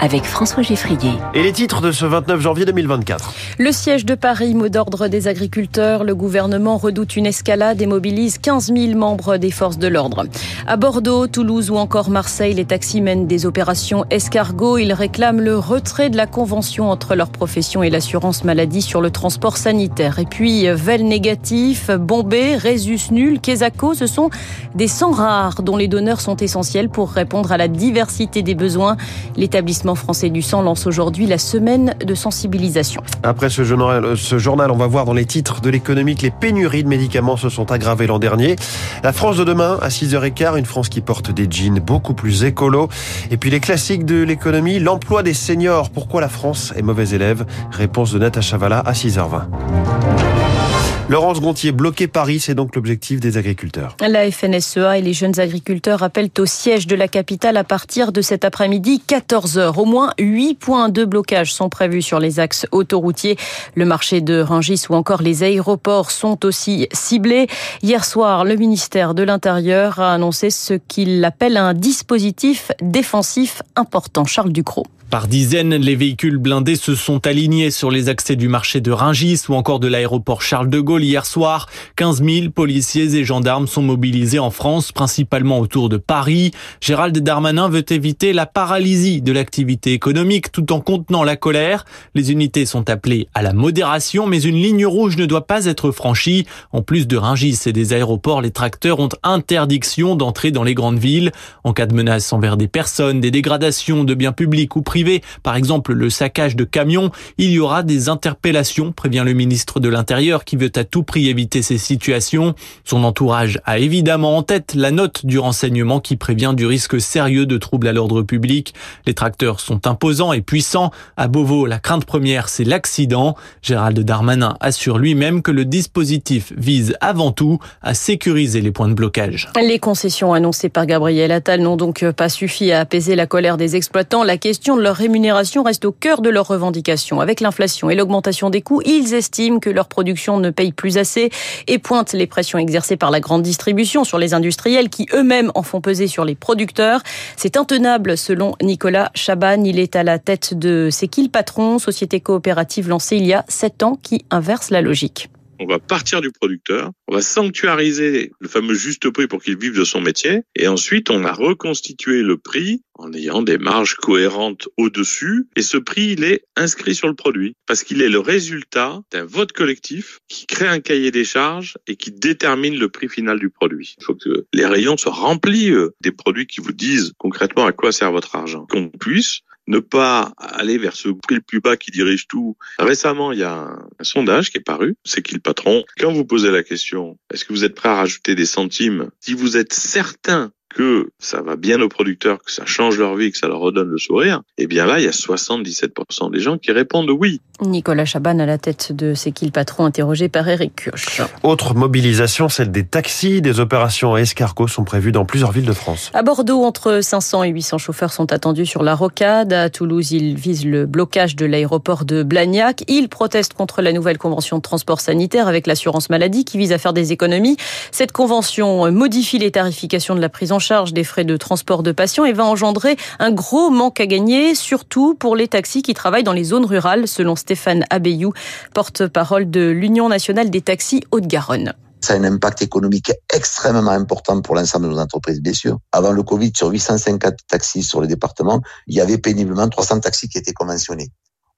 avec François Geffrier. Et les titres de ce 29 janvier 2024. Le siège de Paris, mot d'ordre des agriculteurs. Le gouvernement redoute une escalade et mobilise 15 000 membres des forces de l'ordre. À Bordeaux, Toulouse ou encore Marseille, les taxis mènent des opérations escargot. Ils réclament le retrait de la convention entre leur profession et l'assurance maladie sur le transport sanitaire. Et puis, Vel négatif, Bombay, Résus nul, Quesaco, ce sont des sangs rares dont les donneurs sont essentiels pour répondre à la diversité des besoins. L'établissement français du sang lance aujourd'hui la semaine de sensibilisation. Après ce journal, ce journal, on va voir dans les titres de l'économie que les pénuries de médicaments se sont aggravées l'an dernier. La France de demain, à 6h15, une France qui porte des jeans beaucoup plus écolos. Et puis les classiques de l'économie, l'emploi des seniors. Pourquoi la France est mauvaise élève? Réponse de Natacha Valla à 6h20. Laurence Gontier, bloquer Paris, c'est donc l'objectif des agriculteurs. La FNSEA et les jeunes agriculteurs appellent au siège de la capitale à partir de cet après-midi 14h. Au moins 8 points de blocage sont prévus sur les axes autoroutiers. Le marché de Rungis ou encore les aéroports sont aussi ciblés. Hier soir, le ministère de l'Intérieur a annoncé ce qu'il appelle un dispositif défensif important. Charles Ducrot. Par dizaines, les véhicules blindés se sont alignés sur les accès du marché de Ringis ou encore de l'aéroport Charles de Gaulle hier soir. 15 000 policiers et gendarmes sont mobilisés en France, principalement autour de Paris. Gérald Darmanin veut éviter la paralysie de l'activité économique tout en contenant la colère. Les unités sont appelées à la modération, mais une ligne rouge ne doit pas être franchie. En plus de Ringis et des aéroports, les tracteurs ont interdiction d'entrer dans les grandes villes. En cas de menace envers des personnes, des dégradations de biens publics ou privés, par exemple le saccage de camions, il y aura des interpellations, prévient le ministre de l'Intérieur qui veut à tout prix éviter ces situations. Son entourage a évidemment en tête la note du renseignement qui prévient du risque sérieux de troubles à l'ordre public. Les tracteurs sont imposants et puissants. À Beauvau, la crainte première, c'est l'accident. Gérald Darmanin assure lui-même que le dispositif vise avant tout à sécuriser les points de blocage. Les concessions annoncées par Gabriel Attal n'ont donc pas suffi à apaiser la colère des exploitants. La question de leur rémunération reste au cœur de leurs revendications. Avec l'inflation et l'augmentation des coûts, ils estiment que leur production ne paye plus assez et pointent les pressions exercées par la grande distribution sur les industriels qui eux-mêmes en font peser sur les producteurs. C'est intenable selon Nicolas Chaban. Il est à la tête de C'est qui le patron, société coopérative lancée il y a sept ans qui inverse la logique on va partir du producteur, on va sanctuariser le fameux juste prix pour qu'il vive de son métier, et ensuite on a reconstitué le prix en ayant des marges cohérentes au-dessus, et ce prix, il est inscrit sur le produit, parce qu'il est le résultat d'un vote collectif qui crée un cahier des charges et qui détermine le prix final du produit. Il faut que les rayons soient remplis euh, des produits qui vous disent concrètement à quoi sert votre argent, qu'on puisse ne pas aller vers ce prix le plus bas qui dirige tout. Récemment, il y a un, sondage qui est paru, c'est qui le patron Quand vous posez la question, est-ce que vous êtes prêt à rajouter des centimes? Si vous êtes certain que ça va bien aux producteurs, que ça change leur vie, que ça leur redonne le sourire, eh bien là, il y a 77% des gens qui répondent oui. Nicolas Chaban à la tête de C'est qui le patron interrogé par Eric Kioch. Autre mobilisation, celle des taxis. Des opérations à escargot sont prévues dans plusieurs villes de France. À Bordeaux, entre 500 et 800 chauffeurs sont attendus sur la rocade. À Toulouse, ils visent le blocage de l'aéroport de Blagnac. Ils protestent contre la nouvelle convention de transport sanitaire avec l'assurance maladie qui vise à faire des économies. Cette convention modifie les tarifications de la prise en charge des frais de transport de patients et va engendrer un gros manque à gagner, surtout pour les taxis qui travaillent dans les zones rurales, selon Stéphane Abeyou, porte-parole de l'Union nationale des taxis Haute-Garonne. Ça a un impact économique extrêmement important pour l'ensemble de nos entreprises, bien sûr. Avant le Covid, sur 850 taxis sur les départements, il y avait péniblement 300 taxis qui étaient conventionnés.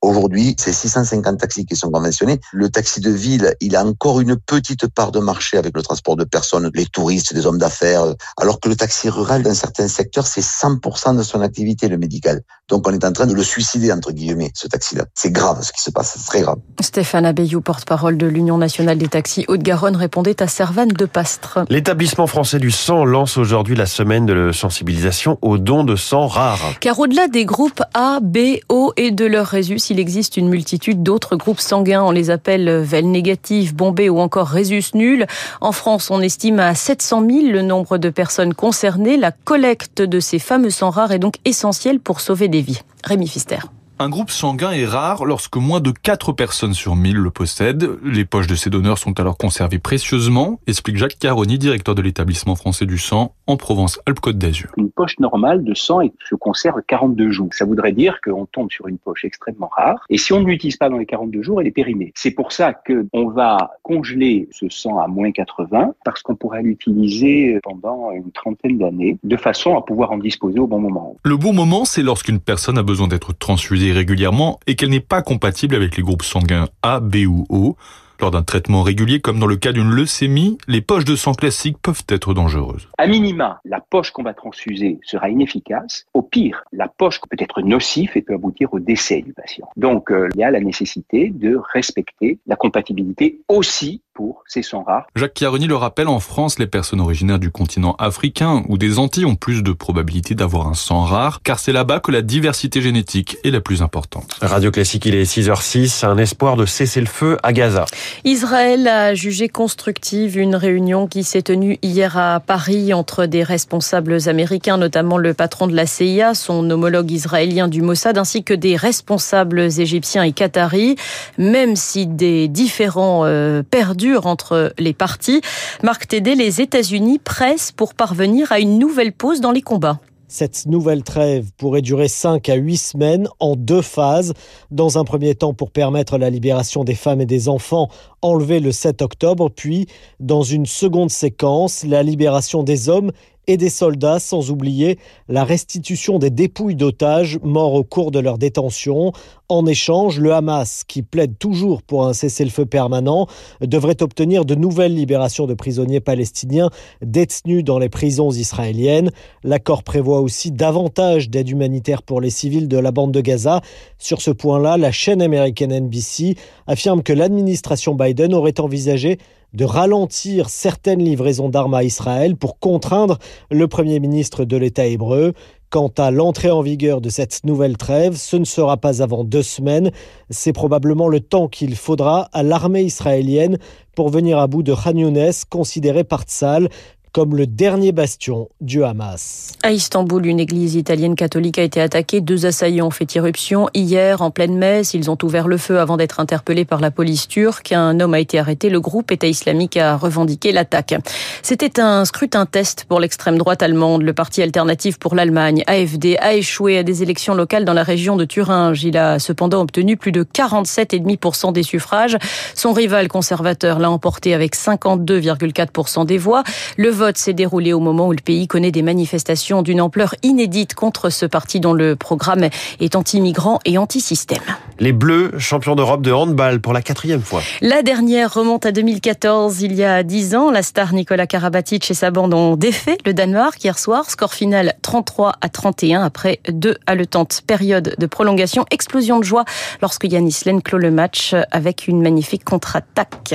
Aujourd'hui, c'est 650 taxis qui sont conventionnés. Le taxi de ville, il a encore une petite part de marché avec le transport de personnes, les touristes, les hommes d'affaires, alors que le taxi rural, dans certains secteurs, c'est 100% de son activité, le médical. Donc on est en train de le suicider, entre guillemets, ce taxi-là. C'est grave ce qui se passe, c'est très grave. Stéphane Abeyou, porte-parole de l'Union nationale des taxis Haute-Garonne, répondait à Servane de Pastre. L'établissement français du sang lance aujourd'hui la semaine de sensibilisation aux dons de sang rares. Car au-delà des groupes A, B, O et de leurs résus, il existe une multitude d'autres groupes sanguins. On les appelle VEL négatif, Bombay ou encore Résus nul. En France, on estime à 700 000 le nombre de personnes concernées. La collecte de ces fameux sangs rares est donc essentielle pour sauver des vies. Rémi Fister. Un groupe sanguin est rare lorsque moins de 4 personnes sur 1000 le possèdent. Les poches de ces donneurs sont alors conservées précieusement, explique Jacques Caroni, directeur de l'établissement français du sang en Provence-Alpes-Côte d'Azur. Une poche normale de sang se conserve 42 jours. Ça voudrait dire qu'on tombe sur une poche extrêmement rare. Et si on ne l'utilise pas dans les 42 jours, elle est périmée. C'est pour ça qu'on va congeler ce sang à moins 80 parce qu'on pourrait l'utiliser pendant une trentaine d'années de façon à pouvoir en disposer au bon moment. Le bon moment, c'est lorsqu'une personne a besoin d'être transfusée régulièrement et qu'elle n'est pas compatible avec les groupes sanguins A, B ou O. Lors d'un traitement régulier, comme dans le cas d'une leucémie, les poches de sang classiques peuvent être dangereuses. À minima, la poche qu'on va transfuser sera inefficace. Au pire, la poche peut être nocive et peut aboutir au décès du patient. Donc, euh, il y a la nécessité de respecter la compatibilité aussi pour ces sangs rares. Jacques Chiaroni le rappelle, en France, les personnes originaires du continent africain ou des Antilles ont plus de probabilité d'avoir un sang rare, car c'est là-bas que la diversité génétique est la plus importante. Radio Classique, il est 6h06, un espoir de cesser le feu à Gaza. Israël a jugé constructive une réunion qui s'est tenue hier à Paris entre des responsables américains, notamment le patron de la CIA, son homologue israélien du Mossad, ainsi que des responsables égyptiens et qataris, même si des différents euh, perdus entre les parties. Marc Tédé, les États-Unis pressent pour parvenir à une nouvelle pause dans les combats. Cette nouvelle trêve pourrait durer 5 à 8 semaines en deux phases. Dans un premier temps pour permettre la libération des femmes et des enfants enlevés le 7 octobre, puis dans une seconde séquence, la libération des hommes et des soldats, sans oublier la restitution des dépouilles d'otages morts au cours de leur détention. En échange, le Hamas, qui plaide toujours pour un cessez-le-feu permanent, devrait obtenir de nouvelles libérations de prisonniers palestiniens détenus dans les prisons israéliennes. L'accord prévoit aussi davantage d'aide humanitaire pour les civils de la bande de Gaza. Sur ce point-là, la chaîne américaine NBC affirme que l'administration Biden aurait envisagé de ralentir certaines livraisons d'armes à Israël pour contraindre le Premier ministre de l'État hébreu. Quant à l'entrée en vigueur de cette nouvelle trêve, ce ne sera pas avant deux semaines. C'est probablement le temps qu'il faudra à l'armée israélienne pour venir à bout de Khan Younes, considéré par Tzal comme le dernier bastion du Hamas. À Istanbul, une église italienne catholique a été attaquée. Deux assaillants ont fait irruption hier en pleine messe. Ils ont ouvert le feu avant d'être interpellés par la police turque. Un homme a été arrêté. Le groupe État islamique a revendiqué l'attaque. C'était un scrutin test pour l'extrême droite allemande. Le parti alternatif pour l'Allemagne, AFD, a échoué à des élections locales dans la région de Thuringe. Il a cependant obtenu plus de 47,5% des suffrages. Son rival conservateur l'a emporté avec 52,4% des voix. Le vote s'est déroulé au moment où le pays connaît des manifestations d'une ampleur inédite contre ce parti dont le programme est anti-migrant et anti-système. Les Bleus, champions d'Europe de handball pour la quatrième fois. La dernière remonte à 2014, il y a dix ans. La star Nicolas Karabatic et sa bande ont défait le Danemark hier soir. Score final 33 à 31 après deux haletantes périodes de prolongation. Explosion de joie lorsque Yanis Len clôt le match avec une magnifique contre-attaque.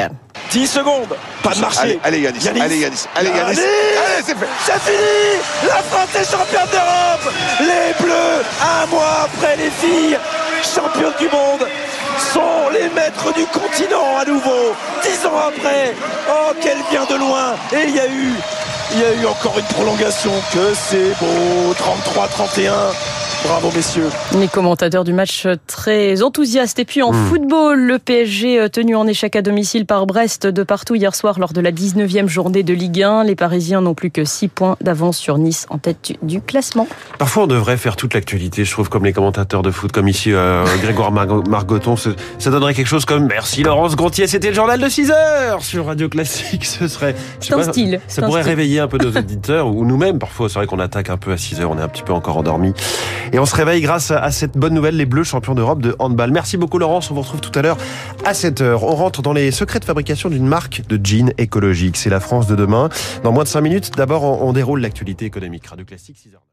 10 secondes, pas de marché. Allez, allez Yanis, allez Yanis, allez Yanis. Allez, c'est fait. C'est fini La France est championne d'Europe Les Bleus, un mois après les filles, championnes du monde, sont les maîtres du continent à nouveau. Dix ans après, oh qu'elle vient de loin. Et il y a eu, il y a eu encore une prolongation. Que c'est beau, 33-31. Bravo messieurs. Les commentateurs du match très enthousiastes. Et puis en mmh. football, le PSG euh, tenu en échec à domicile par Brest de partout hier soir lors de la 19e journée de Ligue 1. Les Parisiens n'ont plus que 6 points d'avance sur Nice en tête du classement. Parfois on devrait faire toute l'actualité, je trouve, comme les commentateurs de foot, comme ici euh, Grégoire Margoton. Ça donnerait quelque chose comme Merci Laurence Gontier, c'était le journal de 6 heures sur Radio Classique. Ce serait... C'est un style. Ça pourrait réveiller un peu nos auditeurs ou nous-mêmes. Parfois, c'est vrai qu'on attaque un peu à 6 heures, on est un petit peu encore endormi. Et on se réveille grâce à cette bonne nouvelle, les Bleus champions d'Europe de handball. Merci beaucoup Laurence, on vous retrouve tout à l'heure à 7h. On rentre dans les secrets de fabrication d'une marque de jeans écologique. C'est la France de demain. Dans moins de 5 minutes, d'abord on déroule l'actualité économique. Radio Classique 6h.